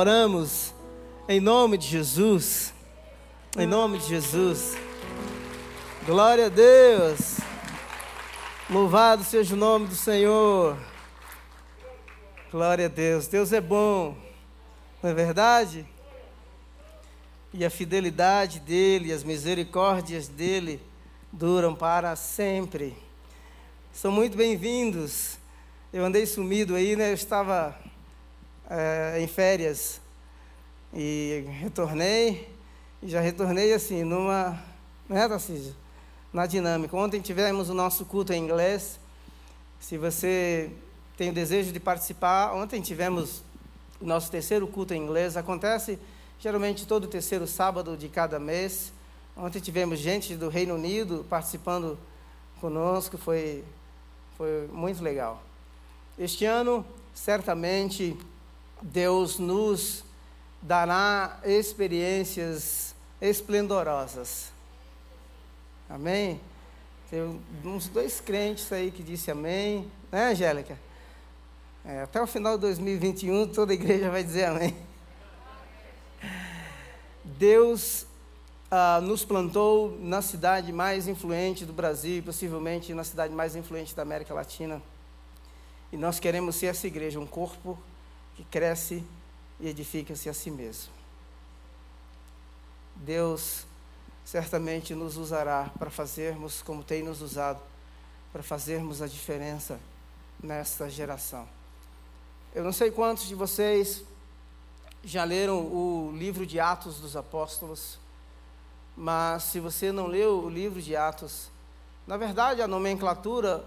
Oramos em nome de Jesus. Em nome de Jesus. Glória a Deus. Louvado seja o nome do Senhor. Glória a Deus. Deus é bom. Não é verdade? E a fidelidade dele, as misericórdias dele duram para sempre. São muito bem-vindos. Eu andei sumido aí, né? Eu estava é, em férias e retornei, e já retornei assim, numa, né, Tarcísio? Na dinâmica. Ontem tivemos o nosso culto em inglês. Se você tem o desejo de participar, ontem tivemos o nosso terceiro culto em inglês. Acontece geralmente todo terceiro sábado de cada mês. Ontem tivemos gente do Reino Unido participando conosco, foi, foi muito legal. Este ano, certamente, Deus nos dará experiências esplendorosas. Amém? Tem uns dois crentes aí que disse amém, né, Angélica? É, até o final de 2021 toda a igreja vai dizer amém. Deus ah, nos plantou na cidade mais influente do Brasil, possivelmente na cidade mais influente da América Latina. E nós queremos ser essa igreja, um corpo que cresce e edifica-se a si mesmo. Deus certamente nos usará para fazermos como tem nos usado, para fazermos a diferença nesta geração. Eu não sei quantos de vocês já leram o livro de Atos dos Apóstolos, mas se você não leu o livro de Atos, na verdade a nomenclatura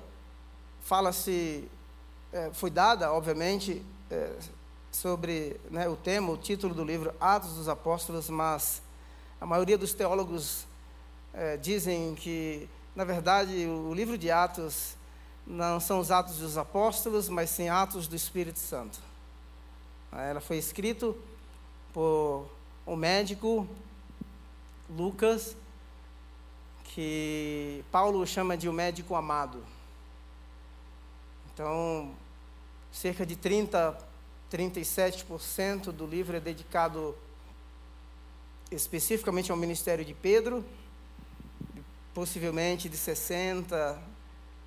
fala-se, é, foi dada, obviamente, é, sobre né, o tema, o título do livro, Atos dos Apóstolos, mas a maioria dos teólogos é, dizem que, na verdade, o livro de Atos não são os Atos dos Apóstolos, mas sim Atos do Espírito Santo. Ela foi escrito por um médico, Lucas, que Paulo chama de o um médico amado. Então, cerca de 30 37% do livro é dedicado especificamente ao ministério de Pedro, possivelmente de 60%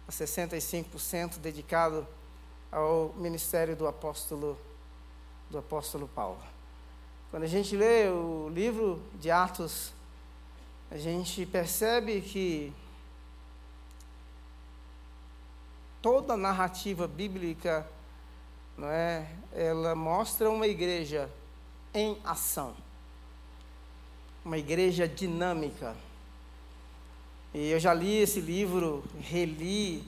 a 65% dedicado ao ministério do apóstolo, do apóstolo Paulo. Quando a gente lê o livro de Atos, a gente percebe que toda a narrativa bíblica não é? Ela mostra uma igreja em ação. Uma igreja dinâmica. E eu já li esse livro, reli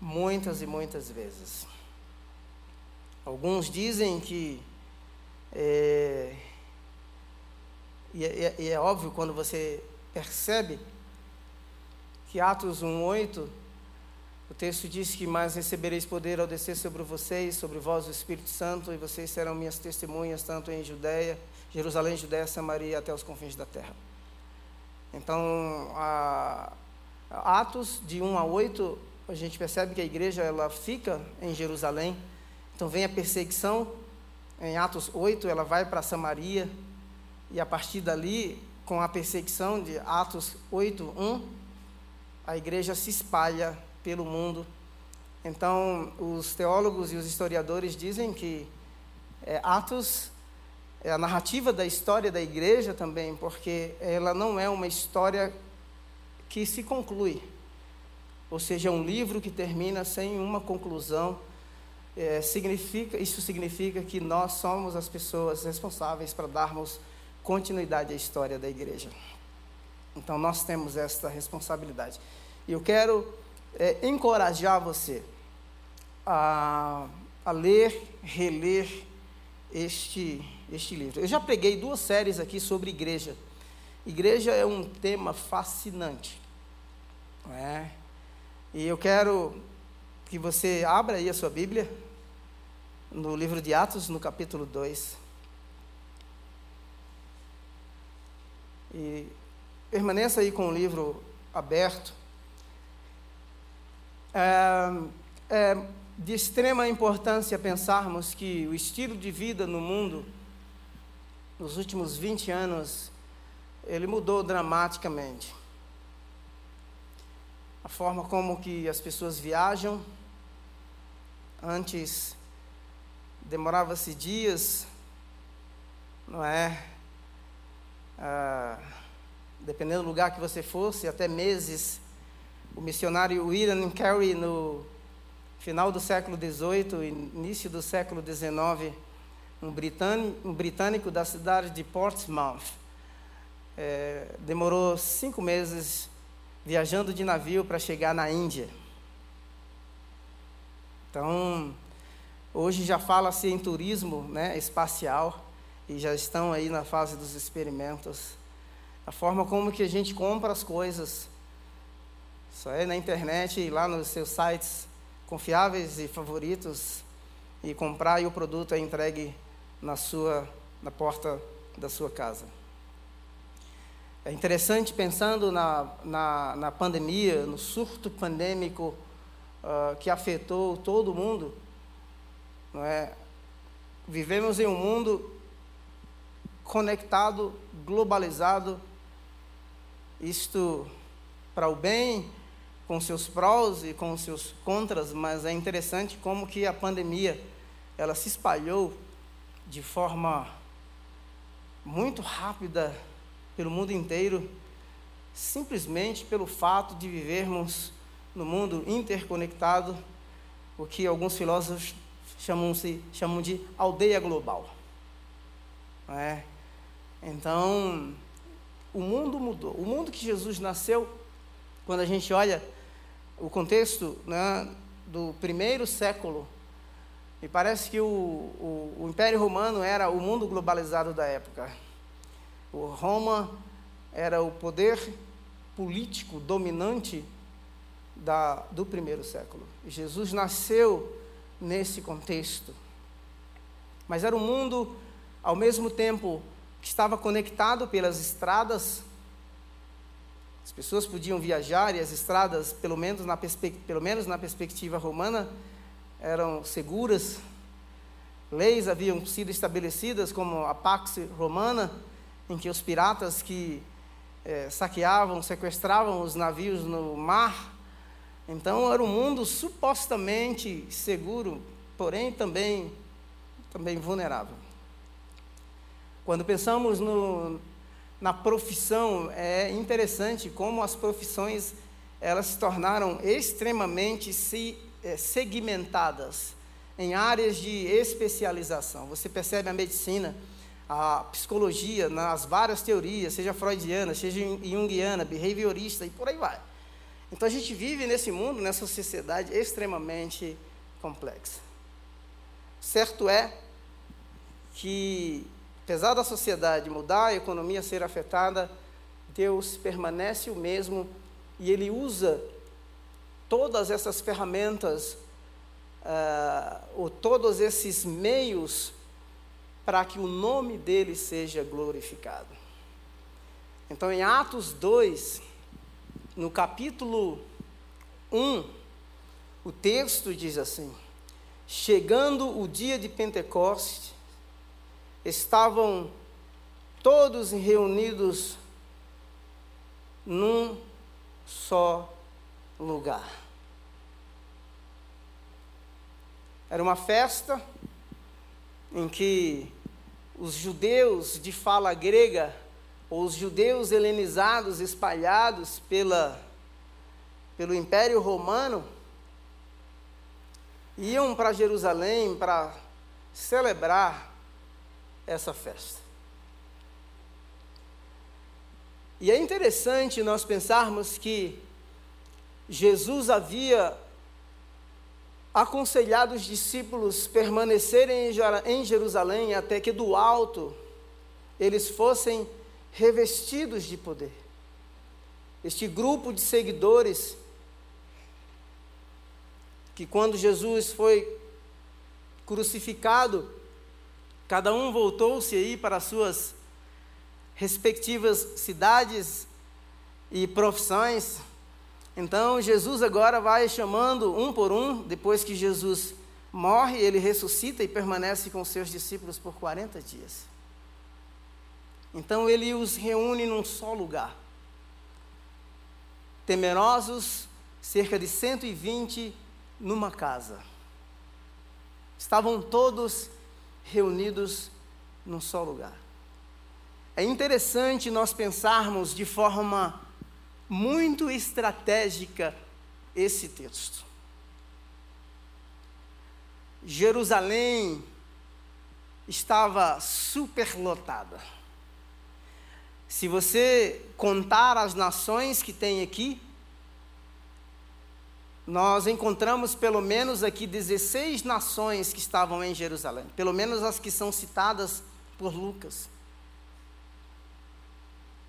muitas e muitas vezes. Alguns dizem que é, e é, e é óbvio quando você percebe que Atos 1:8 o texto diz que mais recebereis poder ao descer sobre vocês, sobre vós o Espírito Santo, e vocês serão minhas testemunhas tanto em Judéia, Jerusalém, Judéia, Samaria, até os confins da terra. Então, a Atos de 1 a 8, a gente percebe que a igreja ela fica em Jerusalém. Então vem a perseguição. Em Atos 8, ela vai para Samaria. E a partir dali, com a perseguição de Atos 8, 1, a igreja se espalha pelo mundo. Então, os teólogos e os historiadores dizem que é, Atos é a narrativa da história da igreja também, porque ela não é uma história que se conclui. Ou seja, é um livro que termina sem uma conclusão. É, significa, isso significa que nós somos as pessoas responsáveis para darmos continuidade à história da igreja. Então, nós temos esta responsabilidade. E eu quero é, encorajar você a, a ler, reler este, este livro. Eu já preguei duas séries aqui sobre igreja. Igreja é um tema fascinante. É? E eu quero que você abra aí a sua Bíblia, no livro de Atos, no capítulo 2. E permaneça aí com o livro aberto. É, é de extrema importância pensarmos que o estilo de vida no mundo nos últimos 20 anos, ele mudou dramaticamente. A forma como que as pessoas viajam, antes demorava-se dias, não é? Ah, dependendo do lugar que você fosse, até meses. O missionário William Carey, no final do século XVIII, início do século XIX, um britânico, um britânico da cidade de Portsmouth, é, demorou cinco meses viajando de navio para chegar na Índia. Então, hoje já fala-se em turismo né, espacial e já estão aí na fase dos experimentos. A forma como que a gente compra as coisas, só é na internet lá nos seus sites confiáveis e favoritos e comprar e o produto é entregue na sua na porta da sua casa. É interessante pensando na, na, na pandemia, no surto pandêmico uh, que afetou todo mundo, não é? Vivemos em um mundo conectado, globalizado, isto para o bem, com seus prós e com seus contras, mas é interessante como que a pandemia ela se espalhou de forma muito rápida pelo mundo inteiro, simplesmente pelo fato de vivermos no mundo interconectado, o que alguns filósofos chamam, -se, chamam de aldeia global. É? Então, o mundo mudou. O mundo que Jesus nasceu, quando a gente olha o contexto né, do primeiro século e parece que o, o, o, Império Romano era o mundo globalizado da época. O Roma era o poder político dominante da, do primeiro século. Jesus nasceu nesse contexto. Mas era um mundo, ao mesmo tempo, que estava conectado pelas estradas. As pessoas podiam viajar e as estradas, pelo menos na, pelo menos na perspectiva romana, eram seguras, leis haviam sido estabelecidas, como a Pax Romana, em que os piratas que é, saqueavam, sequestravam os navios no mar. Então era um mundo supostamente seguro, porém também, também vulnerável. Quando pensamos no, na profissão, é interessante como as profissões elas se tornaram extremamente é, segmentadas em áreas de especialização. Você percebe a medicina, a psicologia, nas várias teorias, seja freudiana, seja junguiana, behaviorista e por aí vai. Então a gente vive nesse mundo, nessa sociedade extremamente complexa. Certo é que, apesar da sociedade mudar, a economia ser afetada, Deus permanece o mesmo e Ele usa todas essas ferramentas, uh, ou todos esses meios para que o nome dele seja glorificado. Então, em Atos 2, no capítulo 1, o texto diz assim: Chegando o dia de Pentecoste, estavam todos reunidos num só lugar. Era uma festa em que os judeus de fala grega, ou os judeus helenizados espalhados pela, pelo Império Romano, iam para Jerusalém para celebrar essa festa. E é interessante nós pensarmos que Jesus havia aconselhado os discípulos permanecerem em Jerusalém até que do alto eles fossem revestidos de poder. Este grupo de seguidores, que quando Jesus foi crucificado, cada um voltou-se aí para suas respectivas cidades e profissões, então Jesus agora vai chamando um por um, depois que Jesus morre, ele ressuscita e permanece com seus discípulos por 40 dias. Então ele os reúne num só lugar. Temerosos, cerca de 120 numa casa. Estavam todos reunidos num só lugar. É interessante nós pensarmos de forma muito estratégica esse texto. Jerusalém estava superlotada. Se você contar as nações que tem aqui, nós encontramos pelo menos aqui 16 nações que estavam em Jerusalém, pelo menos as que são citadas por Lucas.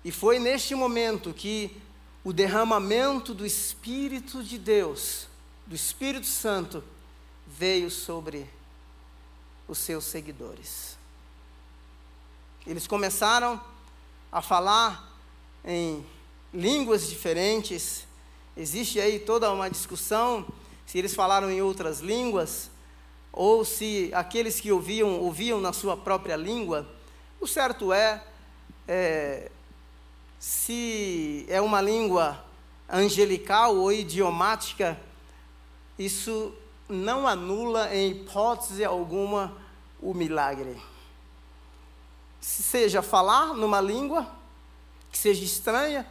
E foi neste momento que o derramamento do Espírito de Deus, do Espírito Santo, veio sobre os seus seguidores. Eles começaram a falar em línguas diferentes, Existe aí toda uma discussão se eles falaram em outras línguas ou se aqueles que ouviam ouviam na sua própria língua. O certo é, é se é uma língua angelical ou idiomática, isso não anula em hipótese alguma o milagre. Seja falar numa língua que seja estranha,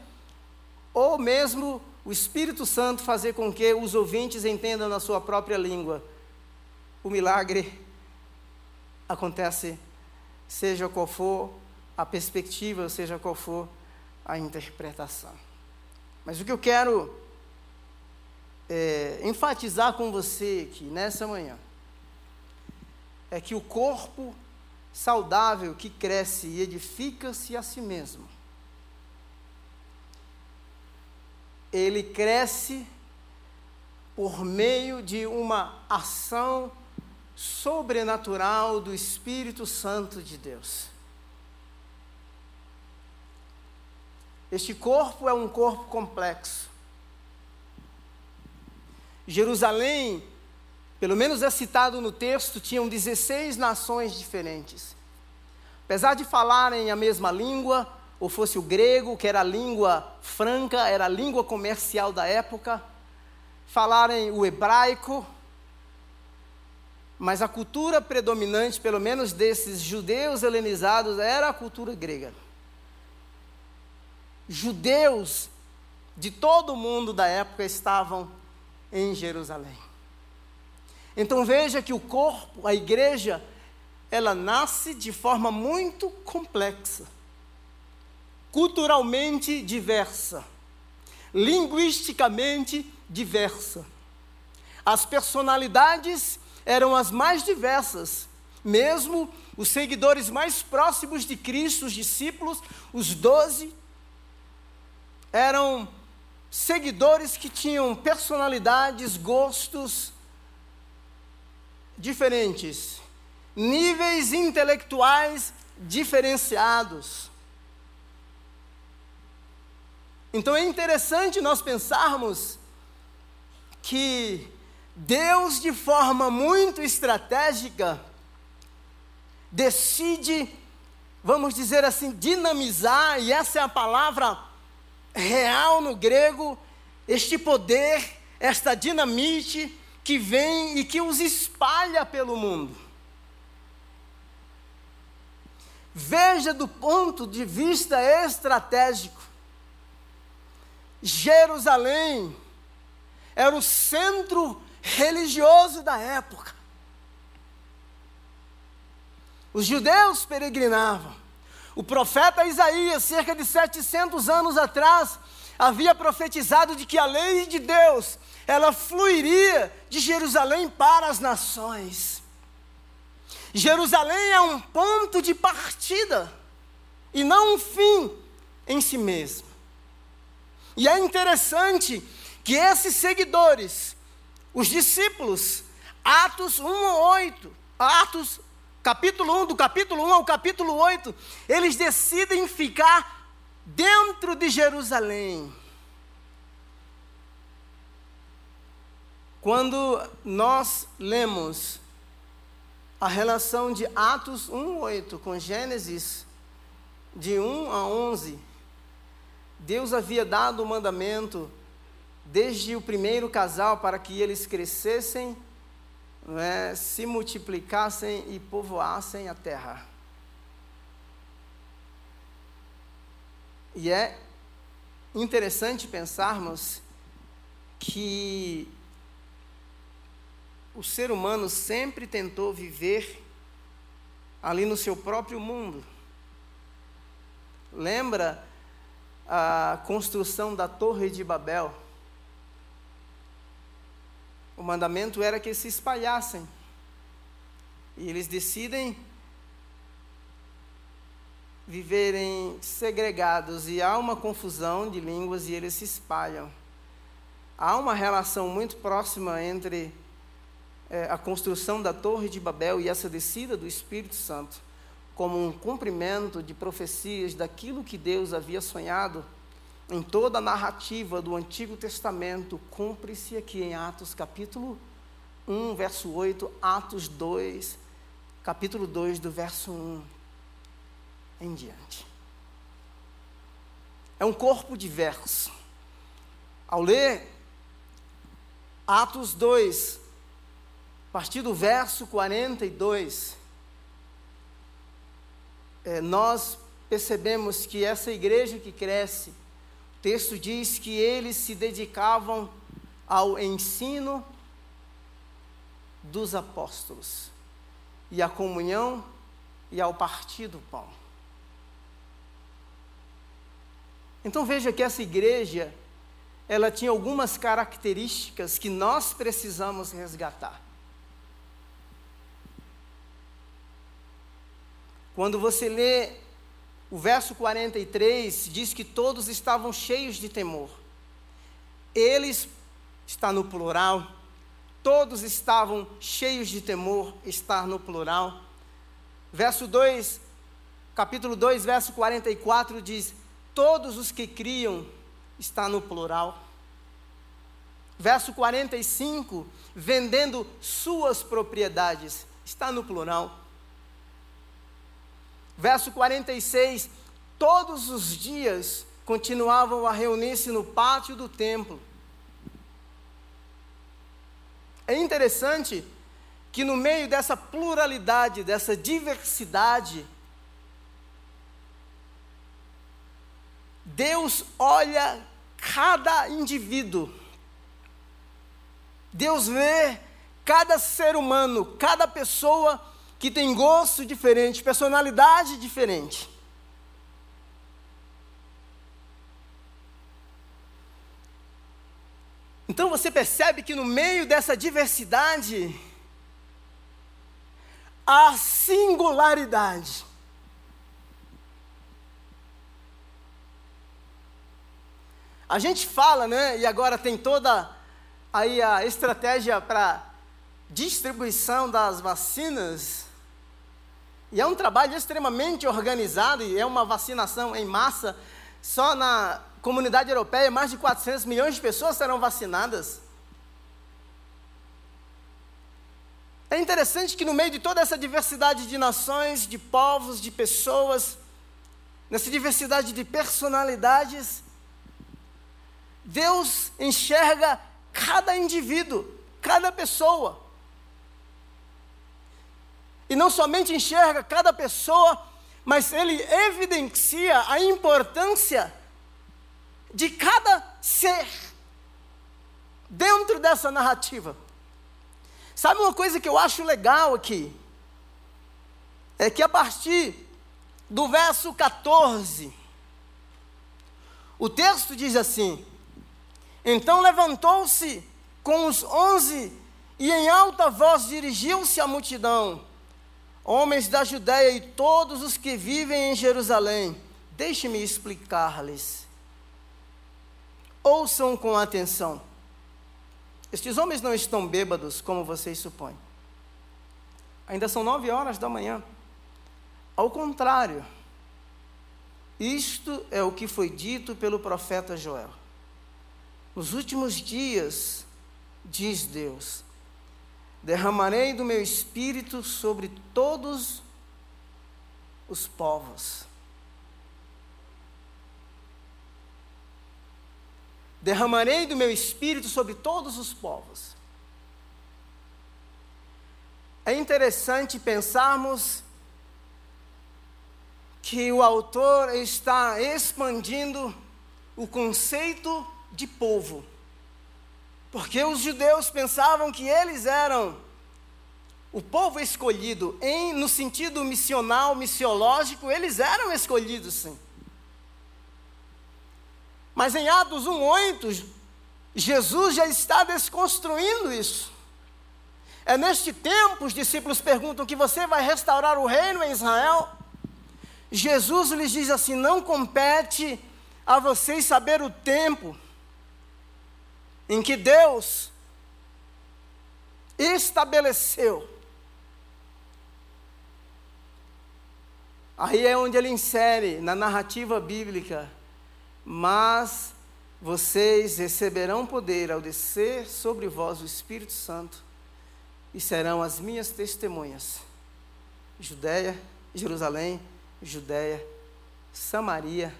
ou mesmo o Espírito Santo fazer com que os ouvintes entendam na sua própria língua. O milagre acontece, seja qual for a perspectiva, seja qual for a interpretação. Mas o que eu quero é, enfatizar com você aqui nessa manhã é que o corpo saudável que cresce e edifica-se a si mesmo ele cresce por meio de uma ação sobrenatural do Espírito Santo de Deus. Este corpo é um corpo complexo. Jerusalém, pelo menos é citado no texto, tinham 16 nações diferentes. Apesar de falarem a mesma língua, ou fosse o grego, que era a língua franca, era a língua comercial da época, falarem o hebraico, mas a cultura predominante, pelo menos desses judeus helenizados, era a cultura grega. Judeus de todo o mundo da época estavam em Jerusalém. Então veja que o corpo, a igreja, ela nasce de forma muito complexa culturalmente diversa, linguisticamente diversa. As personalidades eram as mais diversas, mesmo os seguidores mais próximos de Cristo, os discípulos, os doze, eram seguidores que tinham personalidades, gostos diferentes, níveis intelectuais diferenciados. Então é interessante nós pensarmos que Deus, de forma muito estratégica, decide, vamos dizer assim, dinamizar, e essa é a palavra real no grego, este poder, esta dinamite que vem e que os espalha pelo mundo. Veja do ponto de vista estratégico. Jerusalém era o centro religioso da época. Os judeus peregrinavam. O profeta Isaías, cerca de 700 anos atrás, havia profetizado de que a lei de Deus, ela fluiria de Jerusalém para as nações. Jerusalém é um ponto de partida e não um fim em si mesmo. E é interessante que esses seguidores, os discípulos, Atos 1 8, Atos capítulo 1, do capítulo 1 ao capítulo 8, eles decidem ficar dentro de Jerusalém. Quando nós lemos a relação de Atos 1:8 com Gênesis de 1 a 11, Deus havia dado o mandamento desde o primeiro casal para que eles crescessem, é, se multiplicassem e povoassem a terra. E é interessante pensarmos que o ser humano sempre tentou viver ali no seu próprio mundo. Lembra a construção da Torre de Babel? O mandamento era que se espalhassem. E eles decidem viverem segregados e há uma confusão de línguas e eles se espalham. Há uma relação muito próxima entre é, a construção da Torre de Babel e essa descida do Espírito Santo, como um cumprimento de profecias daquilo que Deus havia sonhado em toda a narrativa do Antigo Testamento, cumpre-se aqui em Atos capítulo 1, verso 8, Atos 2, capítulo 2, do verso 1 em diante. É um corpo diverso. Ao ler Atos 2, a partir do verso 42, é, nós percebemos que essa igreja que cresce, o texto diz que eles se dedicavam ao ensino dos apóstolos, e à comunhão e ao partir do pão. Então veja que essa igreja, ela tinha algumas características que nós precisamos resgatar. Quando você lê o verso 43, diz que todos estavam cheios de temor. Eles, está no plural, todos estavam cheios de temor, está no plural. Verso 2, capítulo 2, verso 44 diz: todos os que criam, está no plural. Verso 45, vendendo suas propriedades, está no plural. Verso 46, todos os dias continuavam a reunir-se no pátio do templo. É interessante que no meio dessa pluralidade, dessa diversidade, Deus olha cada indivíduo. Deus vê cada ser humano, cada pessoa que tem gosto diferente, personalidade diferente. Então você percebe que no meio dessa diversidade, há singularidade. A gente fala, né? E agora tem toda aí a estratégia para distribuição das vacinas. E é um trabalho extremamente organizado e é uma vacinação em massa. Só na comunidade europeia, mais de 400 milhões de pessoas serão vacinadas. É interessante que no meio de toda essa diversidade de nações, de povos, de pessoas, nessa diversidade de personalidades, Deus enxerga cada indivíduo, cada pessoa. E não somente enxerga cada pessoa, mas ele evidencia a importância de cada ser dentro dessa narrativa. Sabe uma coisa que eu acho legal aqui? É que a partir do verso 14, o texto diz assim: então levantou-se com os onze e em alta voz dirigiu-se à multidão: Homens da Judéia e todos os que vivem em Jerusalém, deixe-me explicar-lhes. Ouçam com atenção. Estes homens não estão bêbados, como vocês supõem. Ainda são nove horas da manhã. Ao contrário, isto é o que foi dito pelo profeta Joel. Nos últimos dias, diz Deus, derramarei do meu espírito sobre todos os povos. Derramarei do meu espírito sobre todos os povos. É interessante pensarmos que o autor está expandindo o conceito de povo. Porque os judeus pensavam que eles eram o povo escolhido, em, no sentido missional, missiológico, eles eram escolhidos sim. Mas em Atos 1,8, Jesus já está desconstruindo isso. É neste tempo, os discípulos perguntam que você vai restaurar o reino em Israel. Jesus lhes diz assim: não compete a vocês saber o tempo em que Deus estabeleceu. Aí é onde ele insere na narrativa bíblica, mas vocês receberão poder ao descer sobre vós o Espírito Santo e serão as minhas testemunhas. Judéia, Jerusalém, Judéia, Samaria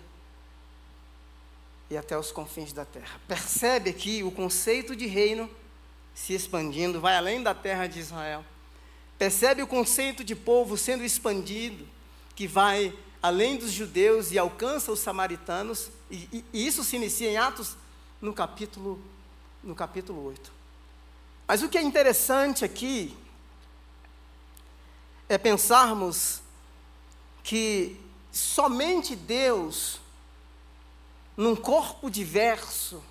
e até os confins da terra. Percebe aqui o conceito de reino se expandindo, vai além da terra de Israel. Percebe o conceito de povo sendo expandido, que vai além dos judeus e alcança os samaritanos, e, e, e isso se inicia em Atos no capítulo, no capítulo 8. Mas o que é interessante aqui é pensarmos que somente Deus num corpo diverso,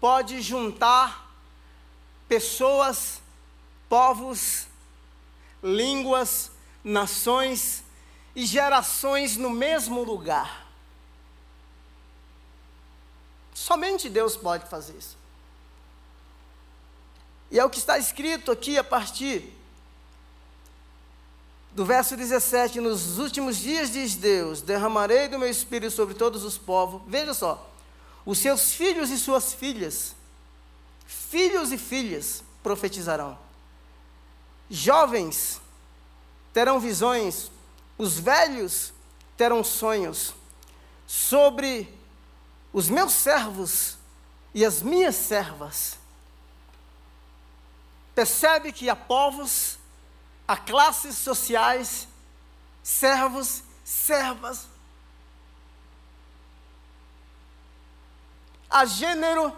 pode juntar pessoas, povos, línguas, nações e gerações no mesmo lugar. Somente Deus pode fazer isso. E é o que está escrito aqui a partir do verso 17, nos últimos dias diz Deus: derramarei do meu espírito sobre todos os povos. Veja só, os seus filhos e suas filhas, filhos e filhas profetizarão. Jovens terão visões, os velhos terão sonhos. Sobre os meus servos e as minhas servas. Percebe que há povos a classes sociais, servos, servas, a gênero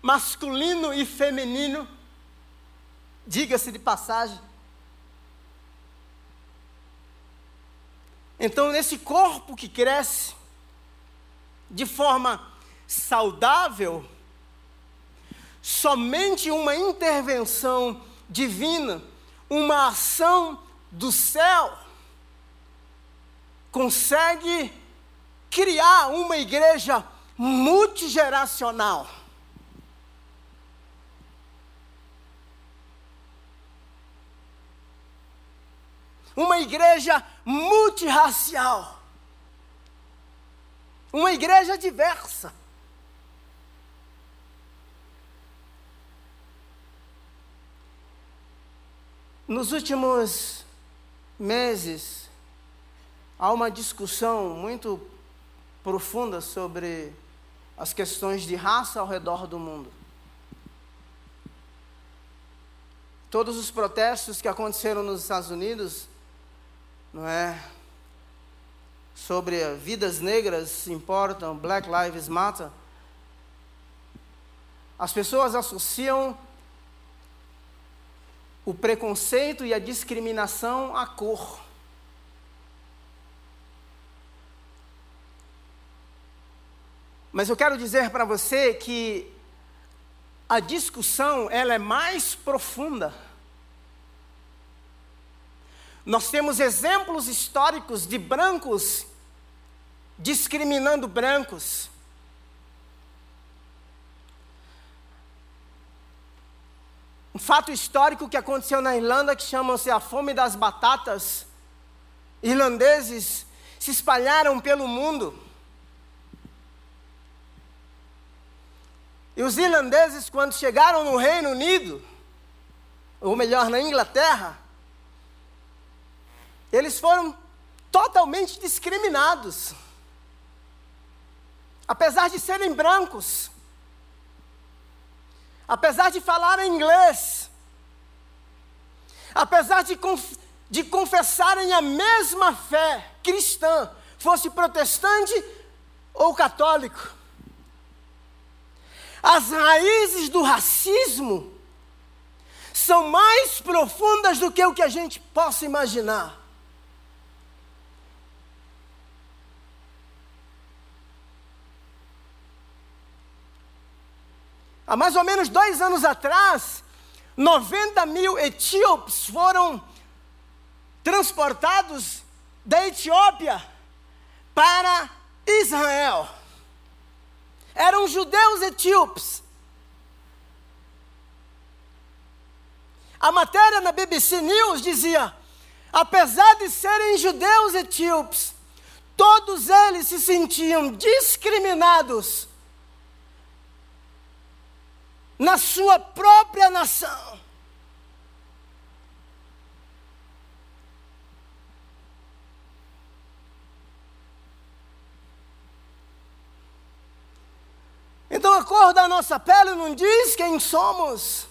masculino e feminino, diga-se de passagem. Então, nesse corpo que cresce de forma saudável, somente uma intervenção divina uma ação do céu consegue criar uma igreja multigeracional. Uma igreja multirracial. Uma igreja diversa. Nos últimos meses, há uma discussão muito profunda sobre as questões de raça ao redor do mundo. Todos os protestos que aconteceram nos Estados Unidos, não é? Sobre vidas negras importam, Black Lives Matter. As pessoas associam o preconceito e a discriminação à cor. Mas eu quero dizer para você que a discussão ela é mais profunda. Nós temos exemplos históricos de brancos discriminando brancos. Um fato histórico que aconteceu na Irlanda que chamam-se a fome das batatas. Irlandeses se espalharam pelo mundo. E os irlandeses, quando chegaram no Reino Unido, ou melhor, na Inglaterra, eles foram totalmente discriminados. apesar de serem brancos, apesar de falarem inglês, apesar de, conf de confessarem a mesma fé cristã, fosse protestante ou católico, as raízes do racismo são mais profundas do que o que a gente possa imaginar. Há mais ou menos dois anos atrás, 90 mil etíopes foram transportados da Etiópia para Israel. Eram judeus etíopes. A matéria na BBC News dizia: apesar de serem judeus etíopes, todos eles se sentiam discriminados na sua própria nação. Então a cor da nossa pele não diz quem somos.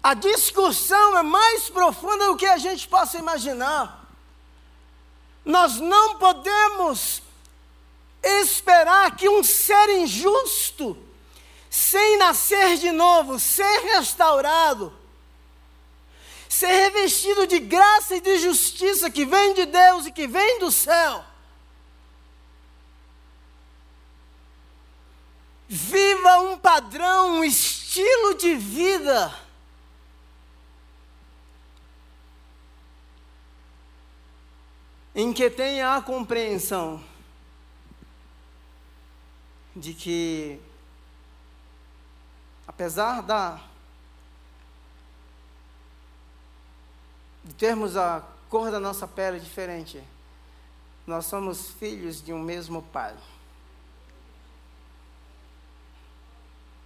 A discussão é mais profunda do que a gente possa imaginar. Nós não podemos esperar que um ser injusto, sem nascer de novo, ser restaurado, ser revestido de graça e de justiça que vem de Deus e que vem do céu, viva um padrão, um estilo de vida em que tenha a compreensão de que, apesar da, de termos a cor da nossa pele diferente, nós somos filhos de um mesmo Pai.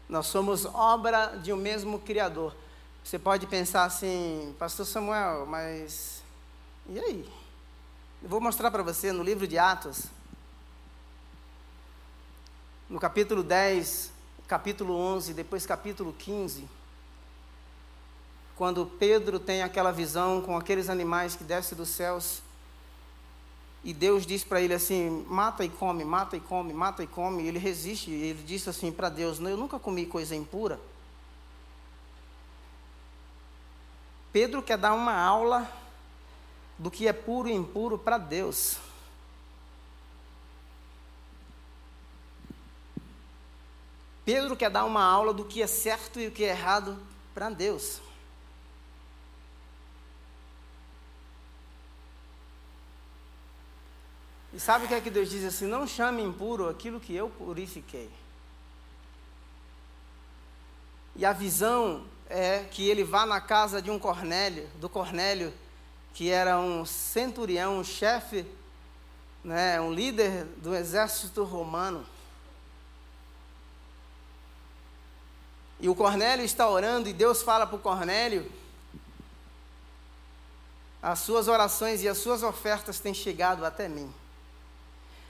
Nós somos obra de um mesmo Criador. Você pode pensar assim, Pastor Samuel, mas e aí? Eu vou mostrar para você no livro de Atos, no capítulo 10, capítulo 11, depois capítulo 15, quando Pedro tem aquela visão com aqueles animais que descem dos céus, e Deus diz para ele assim: mata e come, mata e come, mata e come. E ele resiste, e ele disse assim para Deus: Eu nunca comi coisa impura. Pedro quer dar uma aula do que é puro e impuro para Deus. Pedro quer dar uma aula do que é certo e o que é errado para Deus. E sabe o que é que Deus diz assim? Não chame impuro aquilo que eu purifiquei. E a visão é que ele vá na casa de um Cornélio, do Cornélio, que era um centurião, um chefe, né, um líder do exército romano. E o Cornélio está orando e Deus fala para o Cornélio: as suas orações e as suas ofertas têm chegado até mim.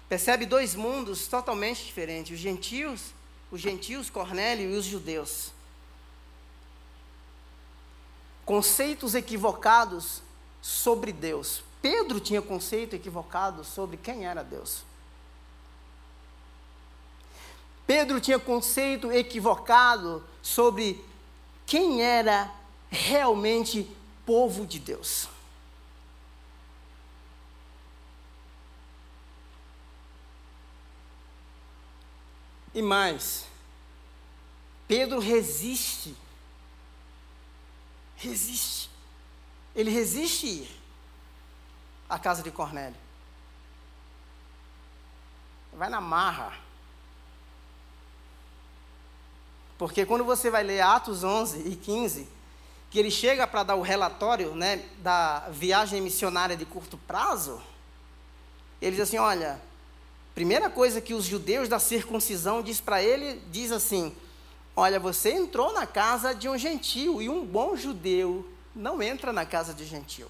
Percebe dois mundos totalmente diferentes: os gentios, os gentios, Cornélio e os judeus. Conceitos equivocados sobre Deus. Pedro tinha conceito equivocado sobre quem era Deus. Pedro tinha conceito equivocado sobre quem era realmente povo de Deus. E mais, Pedro resiste. Resiste. Ele resiste ir à casa de Cornélio. Vai na marra. Porque quando você vai ler Atos 11 e 15, que ele chega para dar o relatório né, da viagem missionária de curto prazo, ele diz assim: olha, primeira coisa que os judeus da circuncisão diz para ele, diz assim: olha, você entrou na casa de um gentio e um bom judeu não entra na casa de gentil.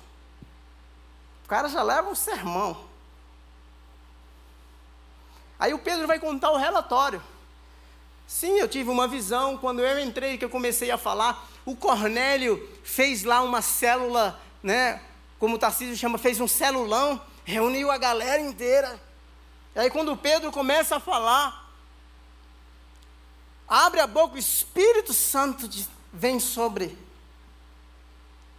cara já leva um sermão. Aí o Pedro vai contar o relatório. Sim, eu tive uma visão quando eu entrei, que eu comecei a falar. O Cornélio fez lá uma célula, né? Como o Tarcísio chama, fez um celulão, reuniu a galera inteira. Aí quando o Pedro começa a falar, abre a boca, o Espírito Santo vem sobre.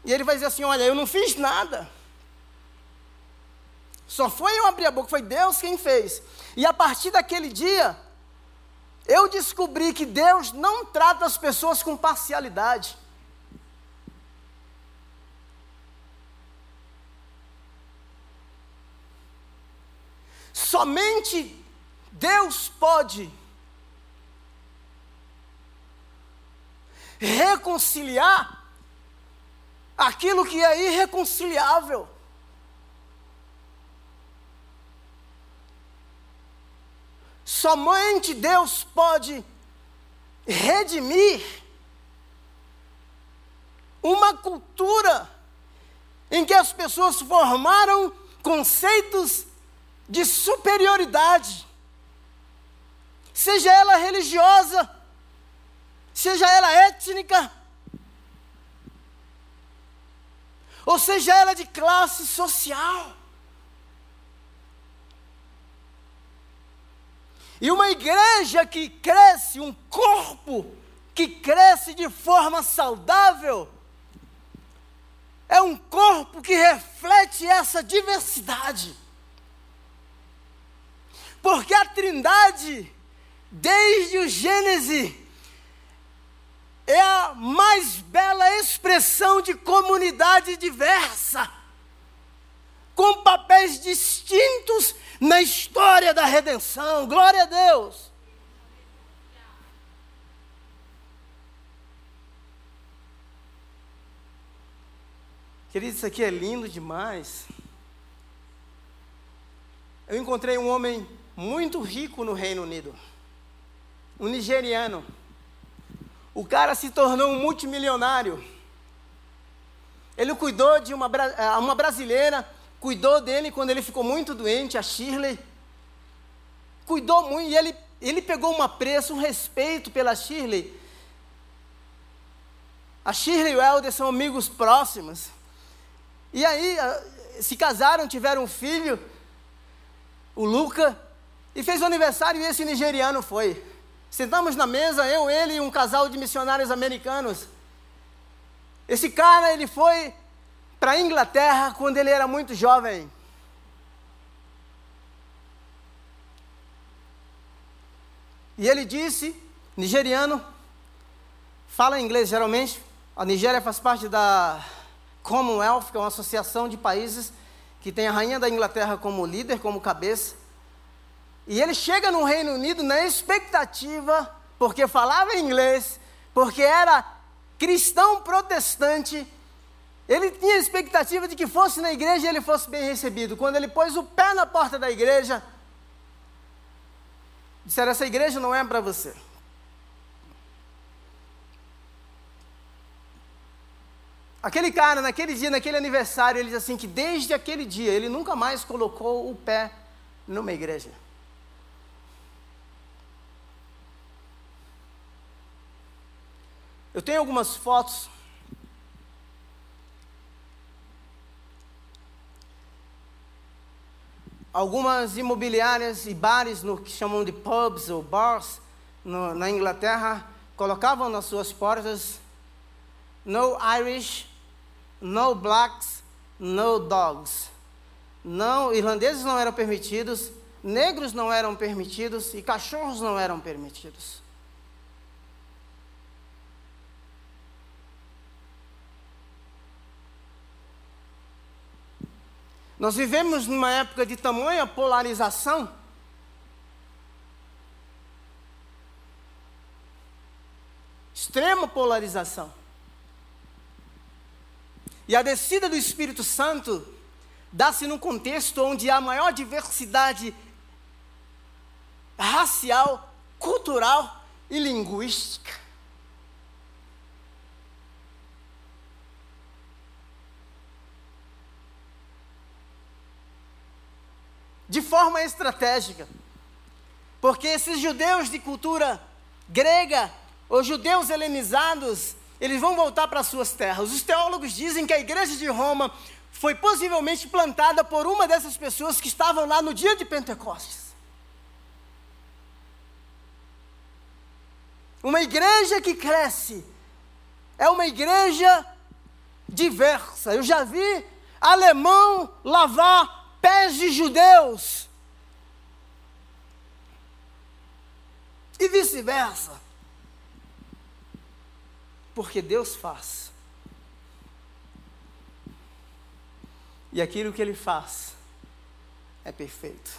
E ele vai dizer assim: Olha, eu não fiz nada. Só foi eu abrir a boca, foi Deus quem fez. E a partir daquele dia, eu descobri que Deus não trata as pessoas com parcialidade. Somente Deus pode reconciliar aquilo que é irreconciliável. Somente Deus pode redimir uma cultura em que as pessoas formaram conceitos de superioridade, seja ela religiosa, seja ela étnica, ou seja ela de classe social. E uma igreja que cresce, um corpo que cresce de forma saudável, é um corpo que reflete essa diversidade. Porque a Trindade, desde o Gênesis, é a mais bela expressão de comunidade diversa, com papéis distintos na história da redenção. Glória a Deus. Querido, isso aqui é lindo demais. Eu encontrei um homem muito rico no Reino Unido, um nigeriano. O cara se tornou um multimilionário. Ele cuidou de uma, uma brasileira cuidou dele quando ele ficou muito doente, a Shirley. Cuidou muito, e ele, ele pegou um apreço, um respeito pela Shirley. A Shirley e o Helder são amigos próximos. E aí, se casaram, tiveram um filho, o Luca, e fez o aniversário e esse nigeriano foi. Sentamos na mesa, eu, ele e um casal de missionários americanos. Esse cara, ele foi para a Inglaterra quando ele era muito jovem. E ele disse, nigeriano, fala inglês geralmente. A Nigéria faz parte da Commonwealth, que é uma associação de países que tem a rainha da Inglaterra como líder, como cabeça. E ele chega no Reino Unido na expectativa, porque falava inglês, porque era cristão protestante, ele tinha expectativa de que fosse na igreja e ele fosse bem recebido. Quando ele pôs o pé na porta da igreja, disseram: essa igreja não é para você. Aquele cara, naquele dia, naquele aniversário, ele diz assim: que desde aquele dia ele nunca mais colocou o pé numa igreja. Eu tenho algumas fotos algumas imobiliárias e bares no que chamam de pubs ou bars no, na Inglaterra colocavam nas suas portas no Irish, no blacks, no dogs. Não, irlandeses não eram permitidos, negros não eram permitidos e cachorros não eram permitidos. Nós vivemos numa época de tamanha polarização. Extrema polarização. E a descida do Espírito Santo dá-se num contexto onde há maior diversidade racial, cultural e linguística. De forma estratégica. Porque esses judeus de cultura grega, ou judeus helenizados, eles vão voltar para suas terras. Os teólogos dizem que a igreja de Roma foi possivelmente plantada por uma dessas pessoas que estavam lá no dia de Pentecostes. Uma igreja que cresce é uma igreja diversa. Eu já vi alemão lavar pés de judeus. E vice-versa. Porque Deus faz. E aquilo que Ele faz é perfeito.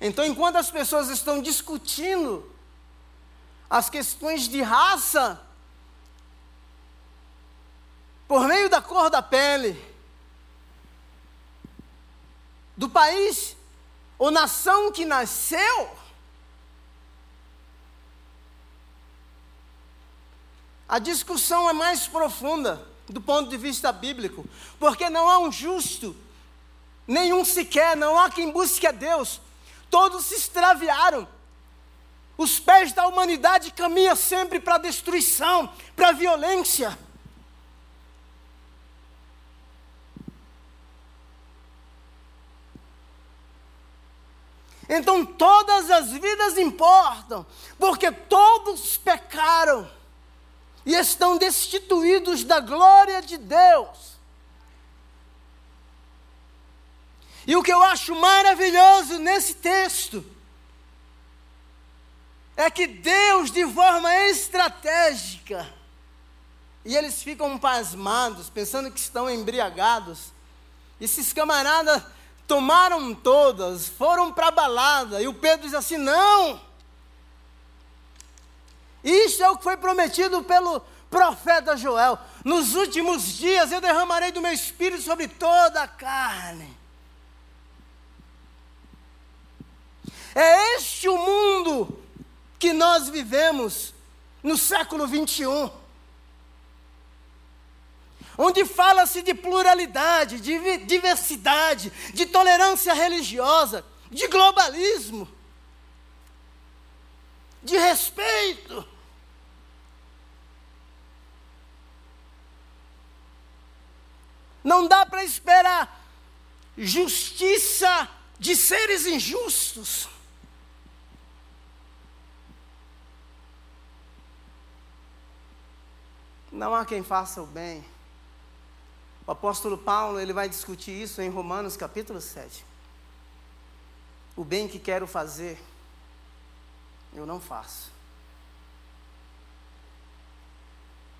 Então, enquanto as pessoas estão discutindo as questões de raça, por meio da cor da pele, do país ou nação que nasceu, a discussão é mais profunda do ponto de vista bíblico, porque não há um justo, nenhum sequer, não há quem busque a Deus, todos se extraviaram. Os pés da humanidade caminham sempre para a destruição, para a violência. Então todas as vidas importam, porque todos pecaram e estão destituídos da glória de Deus. E o que eu acho maravilhoso nesse texto é que Deus, de forma estratégica, e eles ficam pasmados, pensando que estão embriagados, esses camaradas tomaram todas, foram para a balada, e o Pedro diz assim: não, isso é o que foi prometido pelo profeta Joel: nos últimos dias eu derramarei do meu espírito sobre toda a carne. É este o mundo que nós vivemos no século 21 onde fala-se de pluralidade, de diversidade, de tolerância religiosa, de globalismo, de respeito. Não dá para esperar justiça de seres injustos. Não há quem faça o bem o apóstolo Paulo, ele vai discutir isso em Romanos capítulo 7. O bem que quero fazer, eu não faço.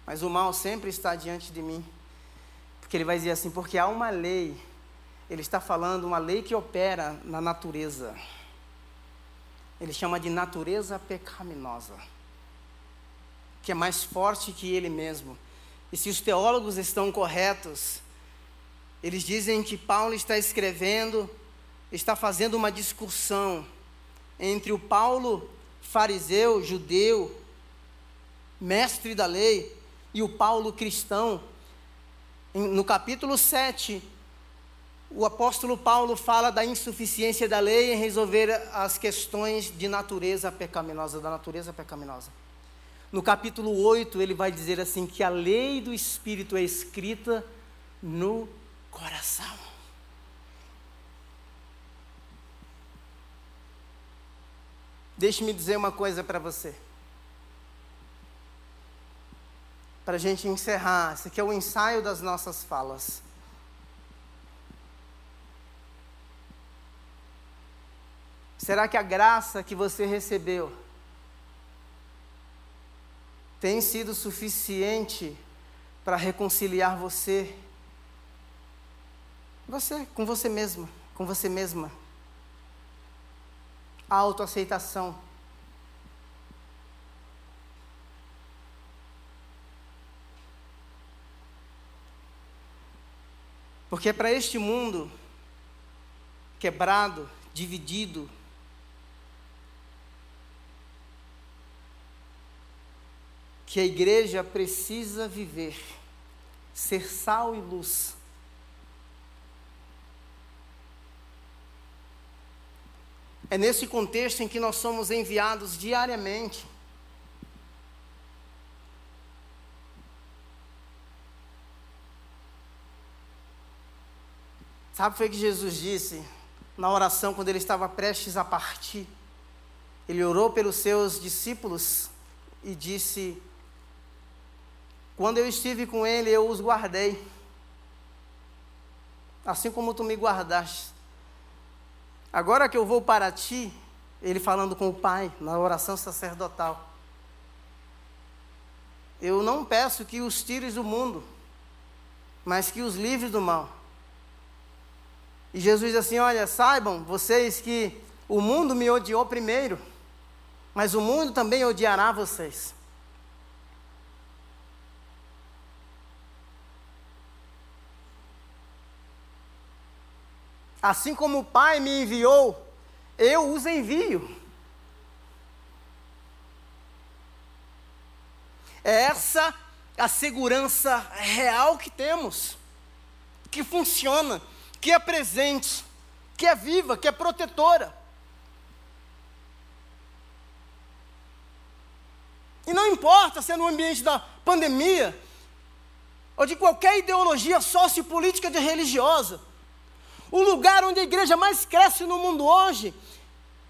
Mas o mal sempre está diante de mim. Porque ele vai dizer assim: porque há uma lei, ele está falando uma lei que opera na natureza. Ele chama de natureza pecaminosa, que é mais forte que ele mesmo. E se os teólogos estão corretos, eles dizem que Paulo está escrevendo, está fazendo uma discussão entre o Paulo fariseu, judeu, mestre da lei, e o Paulo cristão. No capítulo 7, o apóstolo Paulo fala da insuficiência da lei em resolver as questões de natureza pecaminosa, da natureza pecaminosa. No capítulo 8, ele vai dizer assim: que a lei do Espírito é escrita no coração. Deixe-me dizer uma coisa para você. Para a gente encerrar, esse aqui é o ensaio das nossas falas. Será que a graça que você recebeu tem sido suficiente para reconciliar você, você com você mesma, com você mesma. A autoaceitação. Porque é para este mundo quebrado, dividido, que a igreja precisa viver, ser sal e luz. É nesse contexto em que nós somos enviados diariamente. Sabe foi o que Jesus disse na oração quando ele estava prestes a partir? Ele orou pelos seus discípulos e disse: quando eu estive com ele, eu os guardei, assim como tu me guardaste. Agora que eu vou para ti, ele falando com o Pai, na oração sacerdotal, eu não peço que os tires do mundo, mas que os livres do mal. E Jesus diz assim: Olha, saibam vocês que o mundo me odiou primeiro, mas o mundo também odiará vocês. Assim como o Pai me enviou, eu os envio. É essa a segurança real que temos, que funciona que é presente, que é viva, que é protetora. E não importa se é no ambiente da pandemia, ou de qualquer ideologia sociopolítica de religiosa. O lugar onde a igreja mais cresce no mundo hoje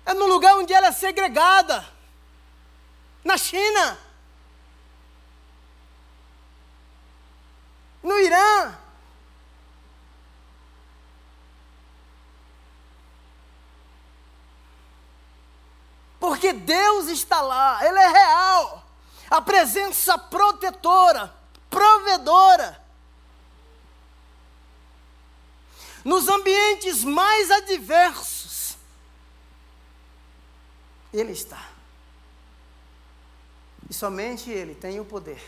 é no lugar onde ela é segregada. Na China. No Irã. Porque Deus está lá, Ele é real. A presença protetora, provedora. Nos ambientes mais adversos, Ele está. E somente Ele tem o poder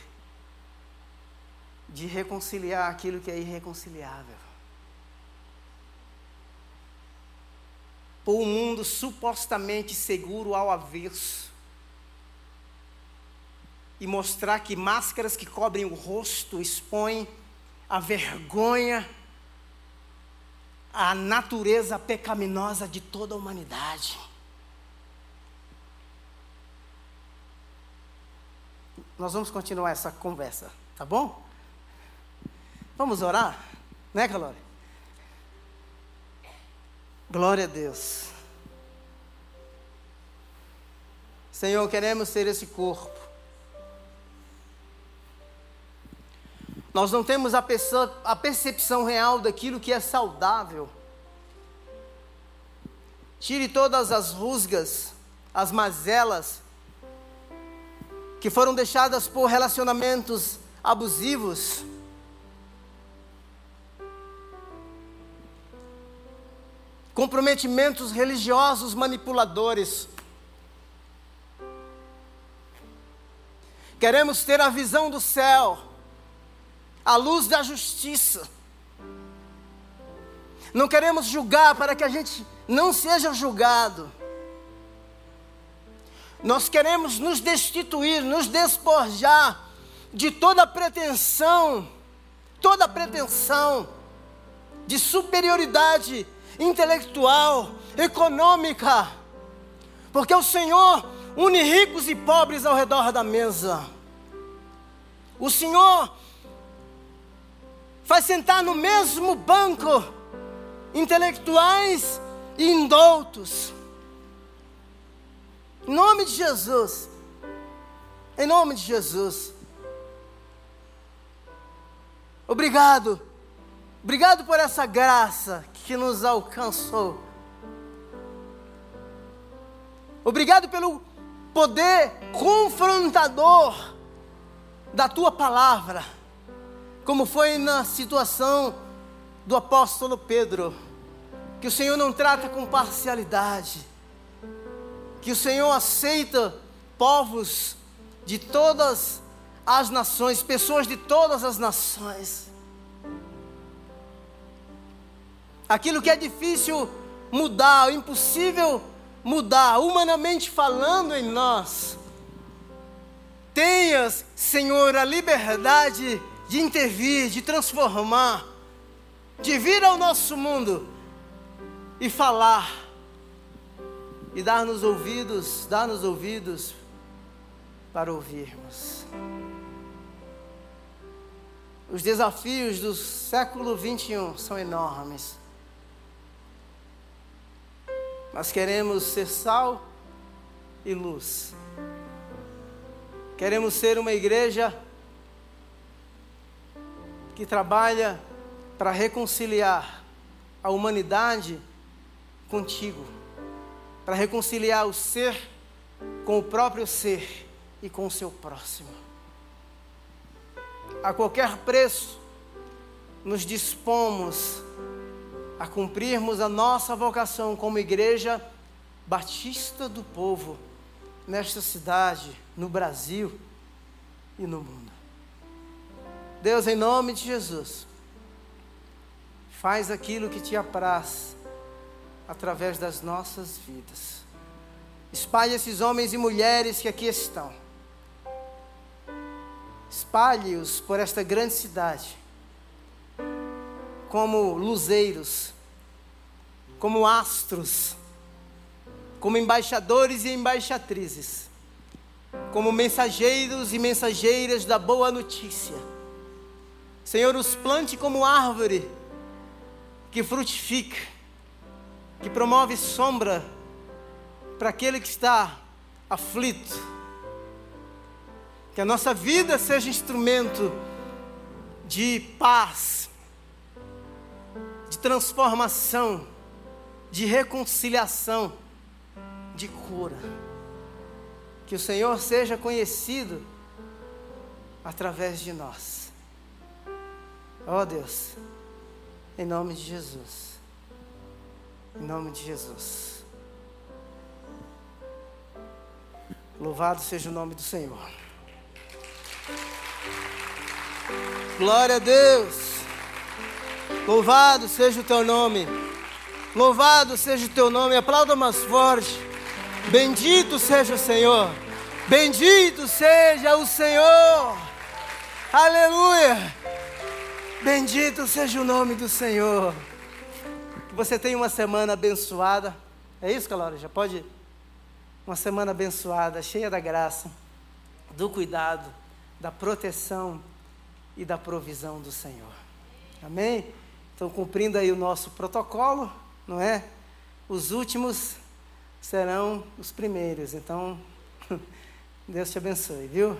de reconciliar aquilo que é irreconciliável. por um mundo supostamente seguro ao avesso. E mostrar que máscaras que cobrem o rosto expõem a vergonha, a natureza pecaminosa de toda a humanidade. Nós vamos continuar essa conversa, tá bom? Vamos orar? Né, Calori? Glória a Deus. Senhor, queremos ser esse corpo. Nós não temos a, a percepção real daquilo que é saudável. Tire todas as rusgas, as mazelas que foram deixadas por relacionamentos abusivos comprometimentos religiosos manipuladores. Queremos ter a visão do céu, a luz da justiça. Não queremos julgar para que a gente não seja julgado. Nós queremos nos destituir, nos despojar de toda pretensão, toda pretensão de superioridade intelectual, econômica, porque o Senhor une ricos e pobres ao redor da mesa. O Senhor faz sentar no mesmo banco intelectuais e indoutos. Em nome de Jesus. Em nome de Jesus. Obrigado. Obrigado por essa graça que nos alcançou. Obrigado pelo poder confrontador da tua palavra, como foi na situação do apóstolo Pedro, que o Senhor não trata com parcialidade, que o Senhor aceita povos de todas as nações, pessoas de todas as nações. aquilo que é difícil mudar, impossível mudar, humanamente falando em nós. Tenhas, Senhor, a liberdade de intervir, de transformar, de vir ao nosso mundo e falar e dar-nos ouvidos, dar-nos ouvidos para ouvirmos. Os desafios do século 21 são enormes. Nós queremos ser sal e luz. Queremos ser uma igreja que trabalha para reconciliar a humanidade contigo, para reconciliar o ser com o próprio ser e com o seu próximo. A qualquer preço, nos dispomos a cumprirmos a nossa vocação como igreja batista do povo nesta cidade, no Brasil e no mundo. Deus, em nome de Jesus, faz aquilo que te apraz através das nossas vidas. Espalhe esses homens e mulheres que aqui estão. Espalhe-os por esta grande cidade, como luzeiros, como astros, como embaixadores e embaixatrizes, como mensageiros e mensageiras da boa notícia. Senhor, os plante como árvore que frutifica, que promove sombra para aquele que está aflito. Que a nossa vida seja instrumento de paz, de transformação, de reconciliação de cura. Que o Senhor seja conhecido através de nós. Ó oh Deus, em nome de Jesus. Em nome de Jesus. Louvado seja o nome do Senhor. Glória a Deus. Louvado seja o teu nome. Louvado seja o teu nome. Aplauda mais forte. Bendito seja o Senhor. Bendito seja o Senhor. Aleluia. Bendito seja o nome do Senhor. Que você tenha uma semana abençoada. É isso, Calora? Já pode? Uma semana abençoada, cheia da graça, do cuidado, da proteção e da provisão do Senhor. Amém? Então, cumprindo aí o nosso protocolo, não é? Os últimos serão os primeiros. Então, Deus te abençoe, viu?